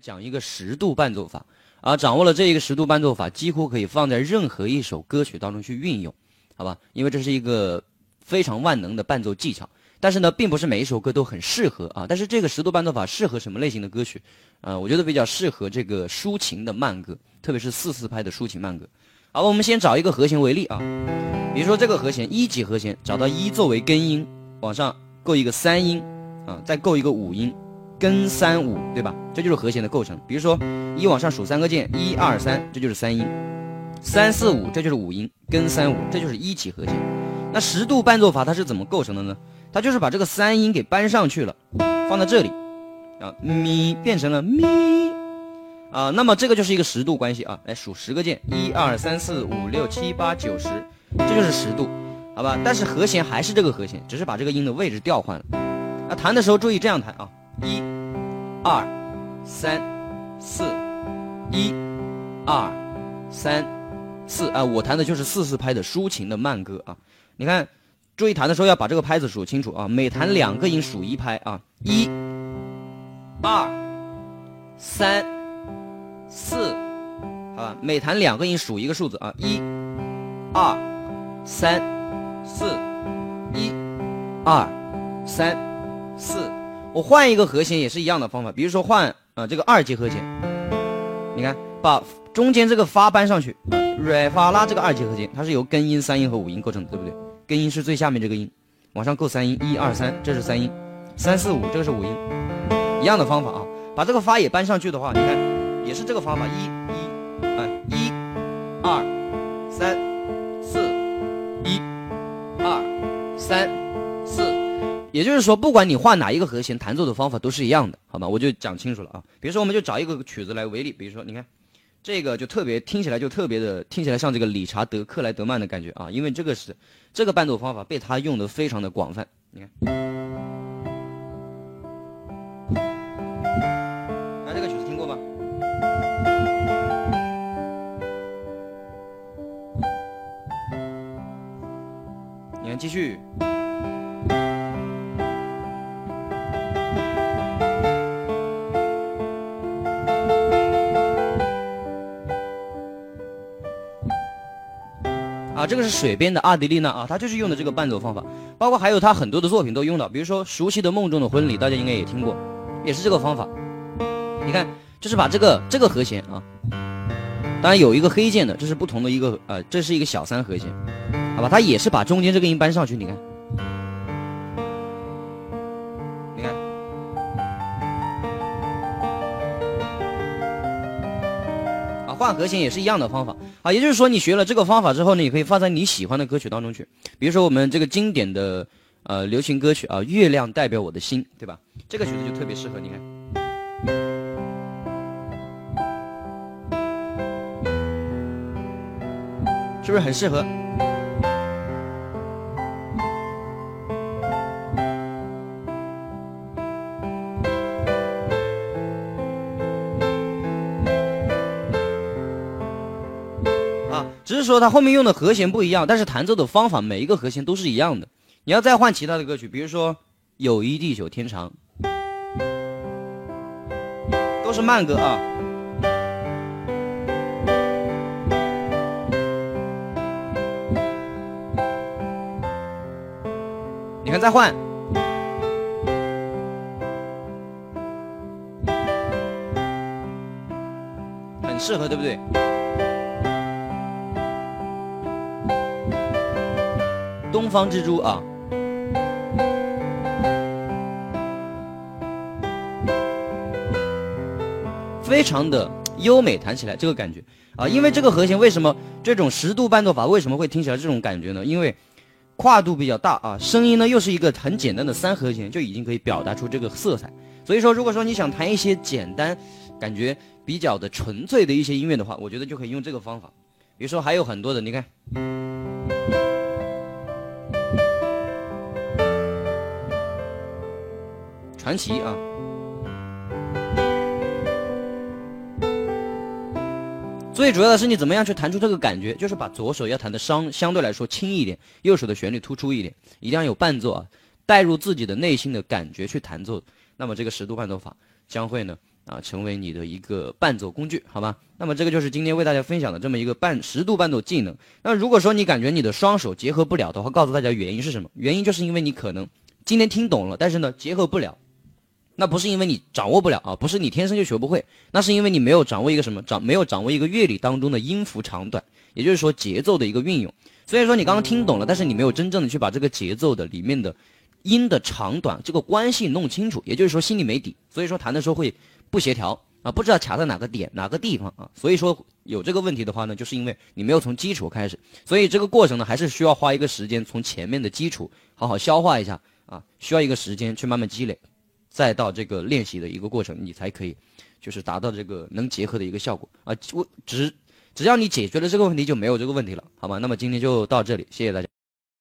讲一个十度伴奏法啊，掌握了这一个十度伴奏法，几乎可以放在任何一首歌曲当中去运用，好吧？因为这是一个非常万能的伴奏技巧。但是呢，并不是每一首歌都很适合啊。但是这个十度伴奏法适合什么类型的歌曲？啊，我觉得比较适合这个抒情的慢歌，特别是四四拍的抒情慢歌。好，我们先找一个和弦为例啊，比如说这个和弦一级和弦，找到一作为根音，往上够一个三音啊，再够一个五音。根三五，对吧？这就是和弦的构成。比如说，一往上数三个键，一二三，这就是三音；三四五，这就是五音。根三五，这就是一级和弦。那十度伴奏法它是怎么构成的呢？它就是把这个三音给搬上去了，放在这里，啊，咪变成了咪，啊，那么这个就是一个十度关系啊。来数十个键，一二三四五六七八九十，这就是十度，好吧？但是和弦还是这个和弦，只是把这个音的位置调换了。那弹的时候注意这样弹啊。一、二、三、四，一、二、三、四啊！我弹的就是四四拍的抒情的慢歌啊！你看，注意弹的时候要把这个拍子数清楚啊！每弹两个音数一拍啊！一、二、三、四，好吧？每弹两个音数一个数字啊！一、二、三、四，一、二、三、四。我换一个和弦也是一样的方法，比如说换啊这个二级和弦，你看把中间这个发搬上去，瑞发拉这个二级和弦，它是由根音、三音和五音构成的，对不对？根音是最下面这个音，往上够三音，一二三，这是三音，三四五这个是五音，一样的方法啊。把这个发也搬上去的话，你看也是这个方法，一一啊一二三也就是说，不管你画哪一个和弦，弹奏的方法都是一样的，好吗？我就讲清楚了啊。比如说，我们就找一个曲子来为例，比如说，你看，这个就特别听起来就特别的，听起来像这个理查德克莱德曼的感觉啊，因为这个是这个伴奏方法被他用的非常的广泛。你看，那这个曲子听过吗？你看，继续。啊，这个是水边的阿迪丽娜啊，她就是用的这个伴奏方法，包括还有她很多的作品都用到，比如说熟悉的梦中的婚礼，大家应该也听过，也是这个方法。你看，就是把这个这个和弦啊，当然有一个黑键的，这是不同的一个呃，这是一个小三和弦，好吧，它也是把中间这个音搬上去，你看。换和弦也是一样的方法啊，也就是说，你学了这个方法之后呢，也可以放在你喜欢的歌曲当中去。比如说我们这个经典的呃流行歌曲啊，《月亮代表我的心》，对吧？这个曲子就特别适合，你看，是不是很适合？只是说它后面用的和弦不一样，但是弹奏的方法每一个和弦都是一样的。你要再换其他的歌曲，比如说《友谊地久天长》，都是慢歌啊。你看，再换，很适合，对不对？东方之珠啊，非常的优美，弹起来这个感觉啊，因为这个和弦为什么这种十度伴奏法为什么会听起来这种感觉呢？因为跨度比较大啊，声音呢又是一个很简单的三和弦，就已经可以表达出这个色彩。所以说，如果说你想弹一些简单、感觉比较的纯粹的一些音乐的话，我觉得就可以用这个方法。比如说还有很多的，你看。传奇啊！最主要的是你怎么样去弹出这个感觉，就是把左手要弹的伤相对来说轻一点，右手的旋律突出一点，一定要有伴奏啊，带入自己的内心的感觉去弹奏，那么这个十度伴奏法将会呢啊，成为你的一个伴奏工具，好吧？那么这个就是今天为大家分享的这么一个伴十度伴奏技能。那如果说你感觉你的双手结合不了的话，告诉大家原因是什么？原因就是因为你可能今天听懂了，但是呢结合不了。那不是因为你掌握不了啊，不是你天生就学不会，那是因为你没有掌握一个什么掌，没有掌握一个乐理当中的音符长短，也就是说节奏的一个运用。所以说你刚刚听懂了，但是你没有真正的去把这个节奏的里面的音的长短这个关系弄清楚，也就是说心里没底，所以说弹的时候会不协调啊，不知道卡在哪个点哪个地方啊。所以说有这个问题的话呢，就是因为你没有从基础开始，所以这个过程呢还是需要花一个时间从前面的基础好好消化一下啊，需要一个时间去慢慢积累，再到这个练习的一个过程，你才可以就是达到这个能结合的一个效果啊。我只。只要你解决了这个问题，就没有这个问题了，好吗？那么今天就到这里，谢谢大家。